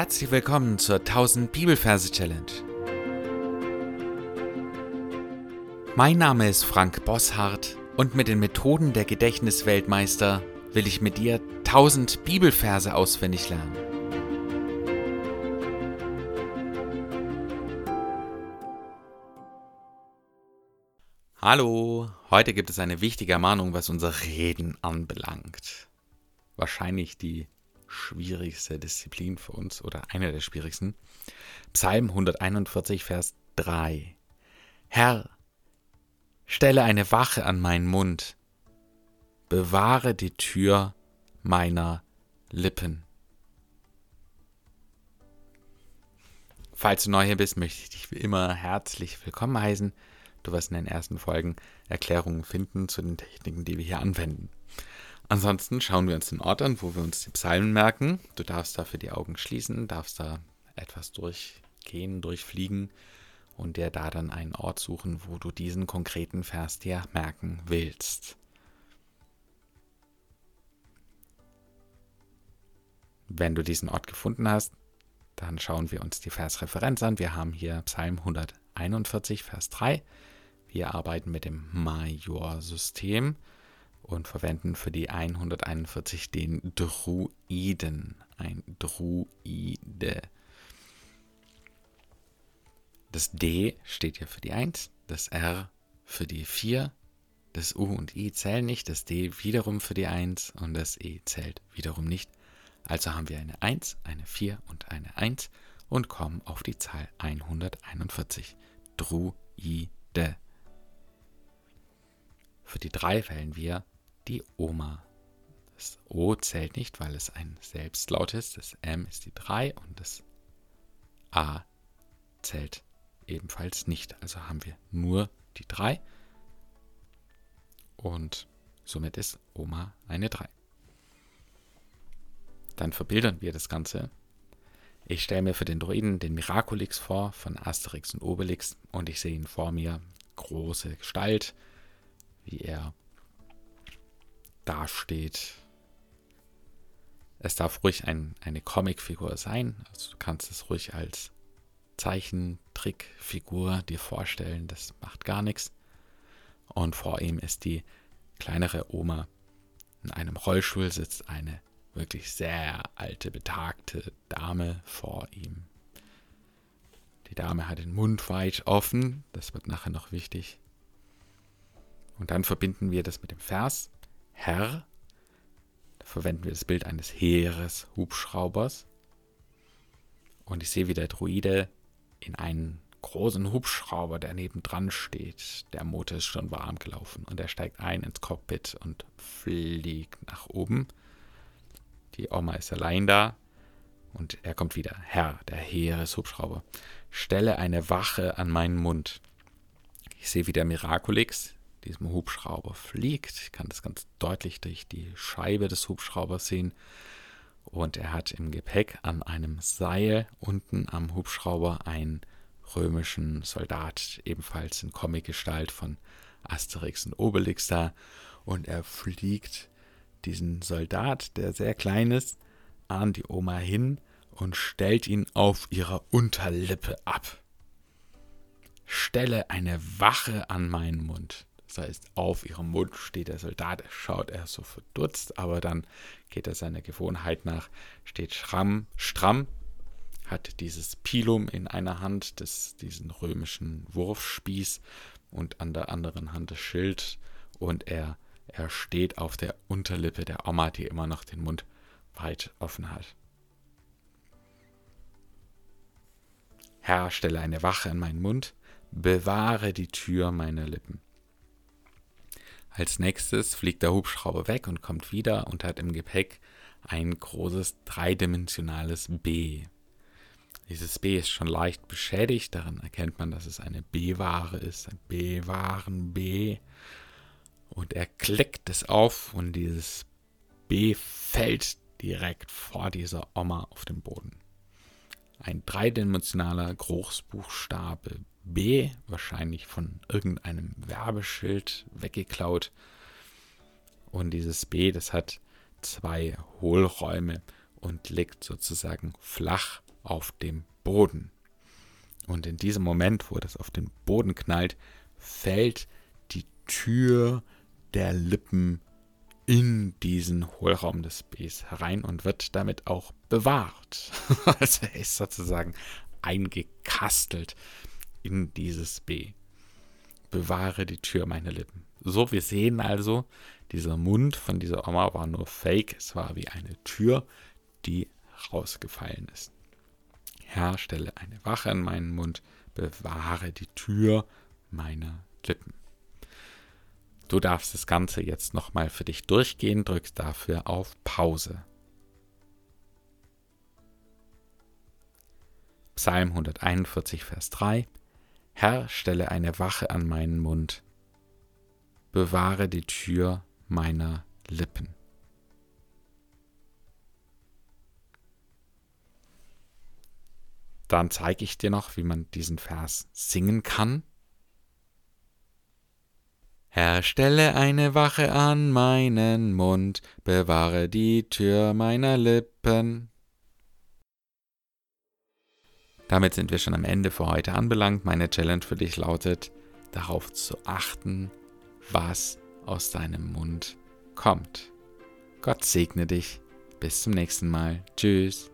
Herzlich willkommen zur 1000 Bibelverse Challenge. Mein Name ist Frank Bosshardt und mit den Methoden der Gedächtnisweltmeister will ich mit dir 1000 Bibelverse auswendig lernen. Hallo, heute gibt es eine wichtige Ermahnung, was unser Reden anbelangt. Wahrscheinlich die schwierigste Disziplin für uns oder eine der schwierigsten. Psalm 141, Vers 3. Herr, stelle eine Wache an meinen Mund, bewahre die Tür meiner Lippen. Falls du neu hier bist, möchte ich dich wie immer herzlich willkommen heißen. Du wirst in den ersten Folgen Erklärungen finden zu den Techniken, die wir hier anwenden. Ansonsten schauen wir uns den Ort an, wo wir uns die Psalmen merken. Du darfst dafür die Augen schließen, darfst da etwas durchgehen, durchfliegen und dir da dann einen Ort suchen, wo du diesen konkreten Vers dir merken willst. Wenn du diesen Ort gefunden hast, dann schauen wir uns die Versreferenz an. Wir haben hier Psalm 141, Vers 3. Wir arbeiten mit dem Major-System und verwenden für die 141 den Druiden. Ein Druide. Das D steht hier für die 1, das R für die 4, das U und I zählen nicht, das D wiederum für die 1 und das E zählt wiederum nicht. Also haben wir eine 1, eine 4 und eine 1 und kommen auf die Zahl 141. Druide. Für die 3 wählen wir die Oma. Das O zählt nicht, weil es ein Selbstlaut ist. Das M ist die 3 und das A zählt ebenfalls nicht. Also haben wir nur die 3 und somit ist Oma eine 3. Dann verbildern wir das Ganze. Ich stelle mir für den Druiden den Miraculix vor von Asterix und Obelix und ich sehe ihn vor mir, große Gestalt, wie er dasteht. Es darf ruhig ein, eine Comicfigur sein. Also du kannst es ruhig als Zeichentrickfigur dir vorstellen. Das macht gar nichts. Und vor ihm ist die kleinere Oma. In einem Rollstuhl sitzt eine wirklich sehr alte, betagte Dame vor ihm. Die Dame hat den Mund weit offen. Das wird nachher noch wichtig. Und dann verbinden wir das mit dem Vers. Herr. Da verwenden wir das Bild eines Heereshubschraubers. Und ich sehe, wie der Druide in einen großen Hubschrauber, der nebendran steht. Der Motor ist schon warm gelaufen und er steigt ein ins Cockpit und fliegt nach oben. Die Oma ist allein da und er kommt wieder. Herr, der Heereshubschrauber, stelle eine Wache an meinen Mund. Ich sehe, wie der Miraculix, diesem Hubschrauber fliegt. Ich kann das ganz deutlich durch die Scheibe des Hubschraubers sehen. Und er hat im Gepäck an einem Seil unten am Hubschrauber einen römischen Soldat, ebenfalls in Comicgestalt von Asterix und Obelix da. Und er fliegt diesen Soldat, der sehr klein ist, an die Oma hin und stellt ihn auf ihrer Unterlippe ab. Stelle eine Wache an meinen Mund. Das heißt, auf ihrem Mund steht der Soldat, schaut er so verdutzt, aber dann geht er seiner Gewohnheit nach, steht schramm, stramm, hat dieses Pilum in einer Hand, das, diesen römischen Wurfspieß und an der anderen Hand das Schild und er, er steht auf der Unterlippe der Oma, die immer noch den Mund weit offen hat. Herr, stelle eine Wache an meinen Mund, bewahre die Tür meiner Lippen. Als nächstes fliegt der Hubschrauber weg und kommt wieder und hat im Gepäck ein großes dreidimensionales B. Dieses B ist schon leicht beschädigt, daran erkennt man, dass es eine B-Ware ist, ein B-Waren B. Und er klickt es auf und dieses B fällt direkt vor dieser Oma auf den Boden. Ein dreidimensionaler Großbuchstabe B, wahrscheinlich von irgendeinem Werbeschild weggeklaut. Und dieses B, das hat zwei Hohlräume und liegt sozusagen flach auf dem Boden. Und in diesem Moment, wo das auf den Boden knallt, fällt die Tür der Lippen in diesen Hohlraum des Bs herein und wird damit auch bewahrt. also er ist sozusagen eingekastelt in dieses B. Bewahre die Tür meine Lippen. So, wir sehen also, dieser Mund von dieser Oma war nur fake. Es war wie eine Tür, die rausgefallen ist. Herr, stelle eine Wache in meinen Mund, bewahre die Tür meiner Lippen. Du darfst das Ganze jetzt nochmal für dich durchgehen, drückst dafür auf Pause. Psalm 141, Vers 3 Herr, stelle eine Wache an meinen Mund, bewahre die Tür meiner Lippen. Dann zeige ich dir noch, wie man diesen Vers singen kann. Herr, stelle eine Wache an meinen Mund, bewahre die Tür meiner Lippen. Damit sind wir schon am Ende für heute anbelangt. Meine Challenge für dich lautet, darauf zu achten, was aus deinem Mund kommt. Gott segne dich. Bis zum nächsten Mal. Tschüss.